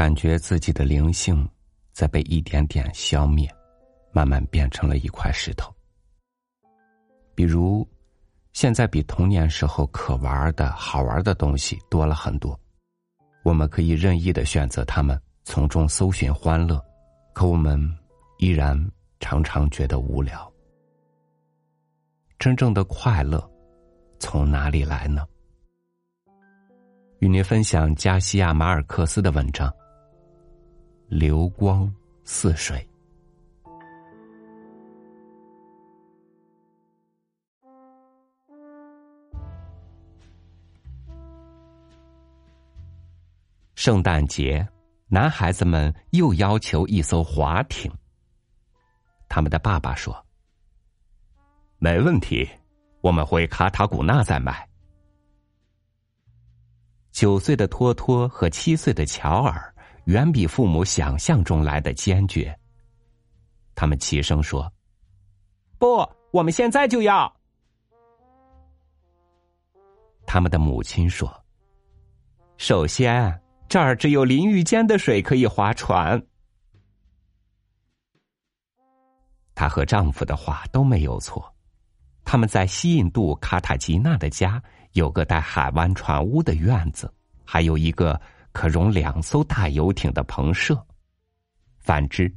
感觉自己的灵性在被一点点消灭，慢慢变成了一块石头。比如，现在比童年时候可玩的好玩的东西多了很多，我们可以任意的选择它们，从中搜寻欢乐，可我们依然常常觉得无聊。真正的快乐从哪里来呢？与您分享加西亚马尔克斯的文章《流光似水》。圣诞节，男孩子们又要求一艘滑艇。他们的爸爸说：“没问题，我们回卡塔古纳再买。”九岁的托托和七岁的乔尔远比父母想象中来的坚决。他们齐声说：“不，我们现在就要。”他们的母亲说：“首先。”这儿只有淋浴间的水可以划船。她和丈夫的话都没有错，他们在西印度卡塔吉纳的家有个带海湾船屋的院子，还有一个可容两艘大游艇的棚舍。反之，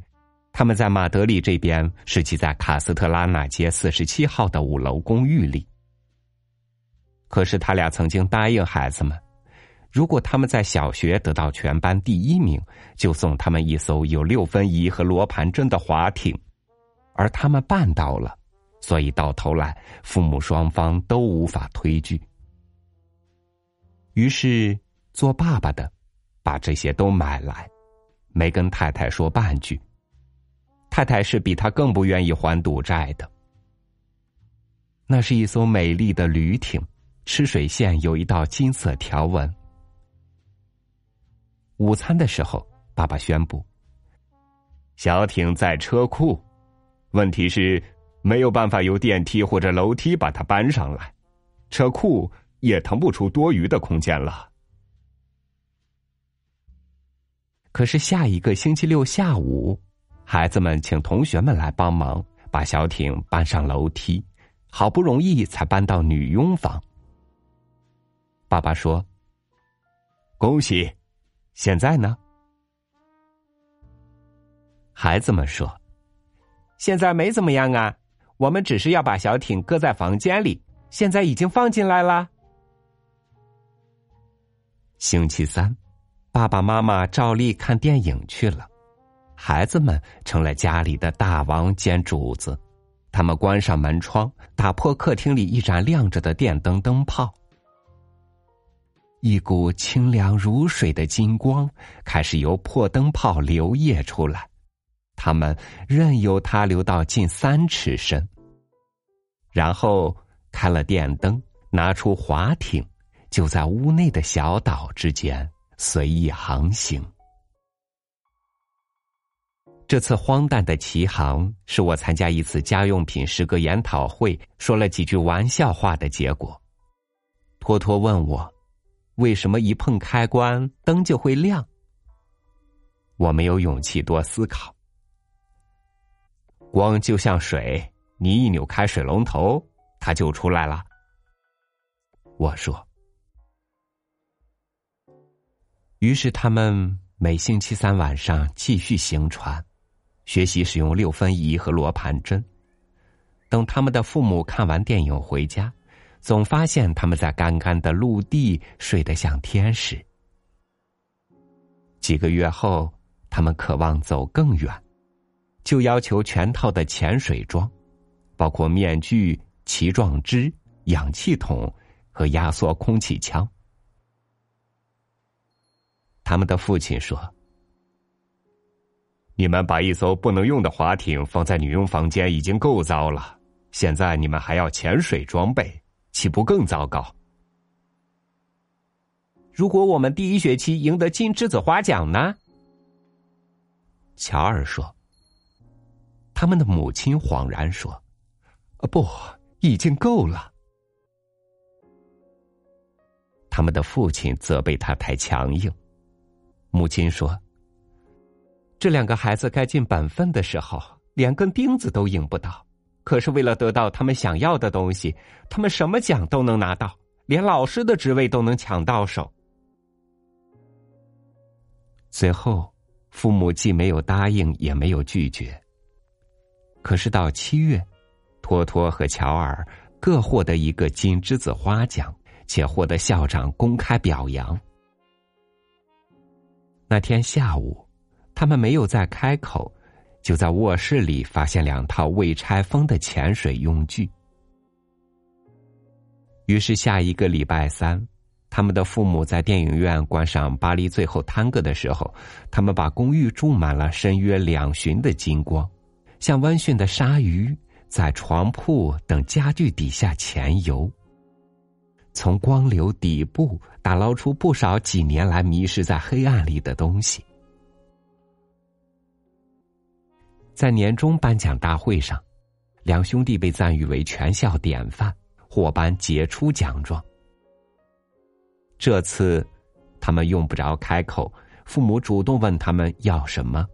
他们在马德里这边是挤在卡斯特拉纳街四十七号的五楼公寓里。可是他俩曾经答应孩子们。如果他们在小学得到全班第一名，就送他们一艘有六分仪和罗盘针的滑艇，而他们办到了，所以到头来父母双方都无法推拒。于是做爸爸的把这些都买来，没跟太太说半句。太太是比他更不愿意还赌债的。那是一艘美丽的旅艇，吃水线有一道金色条纹。午餐的时候，爸爸宣布：“小艇在车库，问题是没有办法由电梯或者楼梯把它搬上来，车库也腾不出多余的空间了。”可是下一个星期六下午，孩子们请同学们来帮忙把小艇搬上楼梯，好不容易才搬到女佣房。爸爸说：“恭喜！”现在呢？孩子们说：“现在没怎么样啊，我们只是要把小艇搁在房间里，现在已经放进来了。”星期三，爸爸妈妈照例看电影去了，孩子们成了家里的大王兼主子，他们关上门窗，打破客厅里一盏亮着的电灯灯泡。一股清凉如水的金光开始由破灯泡流曳出来，他们任由它流到近三尺深。然后开了电灯，拿出滑艇，就在屋内的小岛之间随意航行。这次荒诞的奇航是我参加一次家用品诗歌研讨会，说了几句玩笑话的结果。托托问我。为什么一碰开关灯就会亮？我没有勇气多思考。光就像水，你一扭开水龙头，它就出来了。我说。于是他们每星期三晚上继续行船，学习使用六分仪和罗盘针。等他们的父母看完电影回家。总发现他们在干干的陆地睡得像天使。几个月后，他们渴望走更远，就要求全套的潜水装，包括面具、鳍状肢、氧气筒和压缩空气枪。他们的父亲说：“你们把一艘不能用的滑艇放在女佣房间已经够糟了，现在你们还要潜水装备。”岂不更糟糕？如果我们第一学期赢得金栀子花奖呢？乔尔说。他们的母亲恍然说：“啊不，已经够了。”他们的父亲责备他太强硬。母亲说：“这两个孩子该尽本分的时候，连根钉子都引不到。可是为了得到他们想要的东西，他们什么奖都能拿到，连老师的职位都能抢到手。最后，父母既没有答应，也没有拒绝。可是到七月，托托和乔尔各获得一个金栀子花奖，且获得校长公开表扬。那天下午，他们没有再开口。就在卧室里发现两套未拆封的潜水用具，于是下一个礼拜三，他们的父母在电影院观赏《巴黎最后探戈》的时候，他们把公寓注满了深约两旬的金光，像温驯的鲨鱼在床铺等家具底下潜游，从光流底部打捞出不少几年来迷失在黑暗里的东西。在年终颁奖大会上，两兄弟被赞誉为全校典范，获颁杰出奖状。这次，他们用不着开口，父母主动问他们要什么。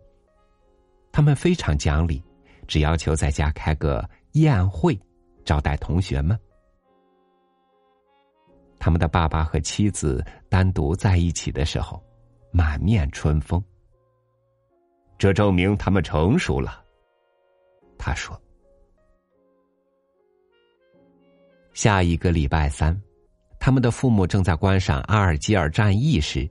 他们非常讲理，只要求在家开个宴会，招待同学们。他们的爸爸和妻子单独在一起的时候，满面春风。这证明他们成熟了，他说。下一个礼拜三，他们的父母正在观赏阿尔及尔战役时，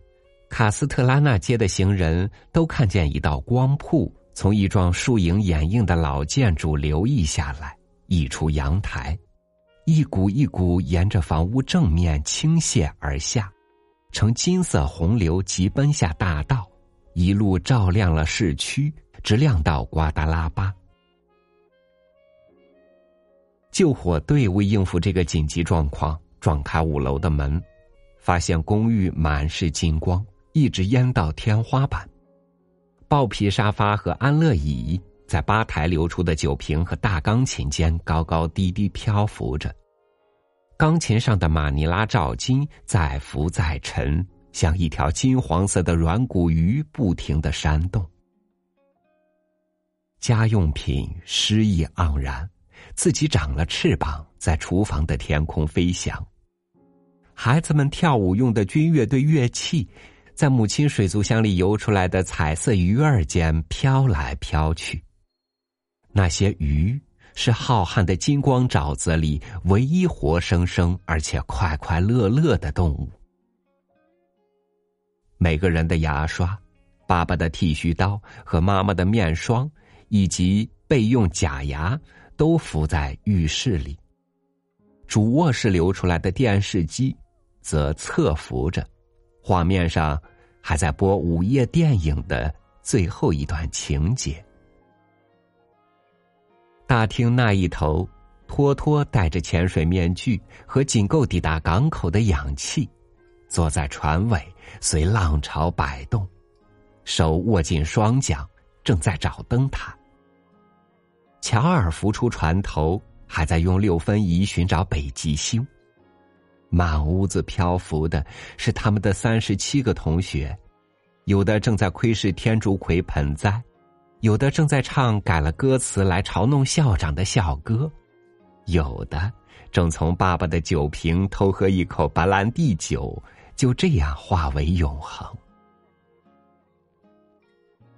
卡斯特拉纳街的行人都看见一道光瀑从一幢树影掩映的老建筑流溢下来，溢出阳台，一股一股沿着房屋正面倾泻而下，呈金色洪流急奔下大道。一路照亮了市区，直亮到瓜达拉巴。救火队为应付这个紧急状况，撞开五楼的门，发现公寓满是金光，一直淹到天花板。豹皮沙发和安乐椅在吧台流出的酒瓶和大钢琴间高高低低漂浮着，钢琴上的马尼拉照金在浮在沉。像一条金黄色的软骨鱼，不停的扇动。家用品诗意盎然，自己长了翅膀，在厨房的天空飞翔。孩子们跳舞用的军乐队乐器，在母亲水族箱里游出来的彩色鱼儿间飘来飘去。那些鱼是浩瀚的金光沼泽里唯一活生生而且快快乐乐的动物。每个人的牙刷、爸爸的剃须刀和妈妈的面霜，以及备用假牙，都浮在浴室里。主卧室流出来的电视机，则侧浮着，画面上还在播午夜电影的最后一段情节。大厅那一头，托托戴着潜水面具和仅够抵达港口的氧气。坐在船尾，随浪潮摆动，手握紧双桨，正在找灯塔。乔尔浮出船头，还在用六分仪寻找北极星。满屋子漂浮的是他们的三十七个同学，有的正在窥视天竺葵盆栽，有的正在唱改了歌词来嘲弄校长的校歌，有的正从爸爸的酒瓶偷喝一口白兰地酒。就这样化为永恒。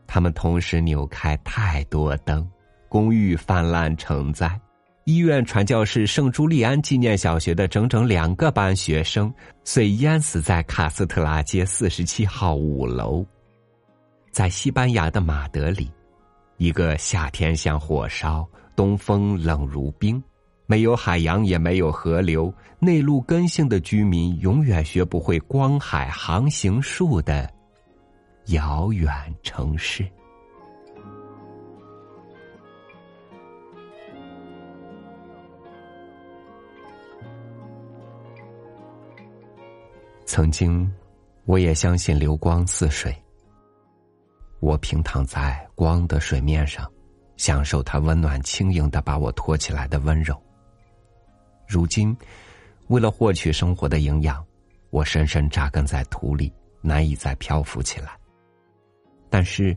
他们同时扭开太多灯，公寓泛滥成灾，医院传教士圣朱利安纪念小学的整整两个班学生遂淹死在卡斯特拉街四十七号五楼。在西班牙的马德里，一个夏天像火烧，东风冷如冰。没有海洋，也没有河流，内陆根性的居民永远学不会光海航行术的遥远城市。曾经，我也相信流光似水。我平躺在光的水面上，享受它温暖轻盈的把我托起来的温柔。如今，为了获取生活的营养，我深深扎根在土里，难以再漂浮起来。但是，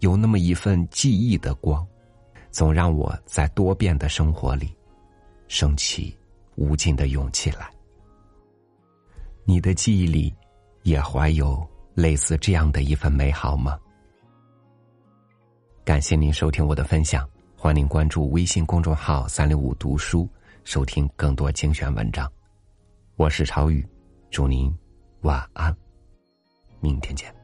有那么一份记忆的光，总让我在多变的生活里，升起无尽的勇气来。你的记忆里，也怀有类似这样的一份美好吗？感谢您收听我的分享，欢迎关注微信公众号“三六五读书”，收听更多精选文章。我是朝宇，祝您晚安，明天见。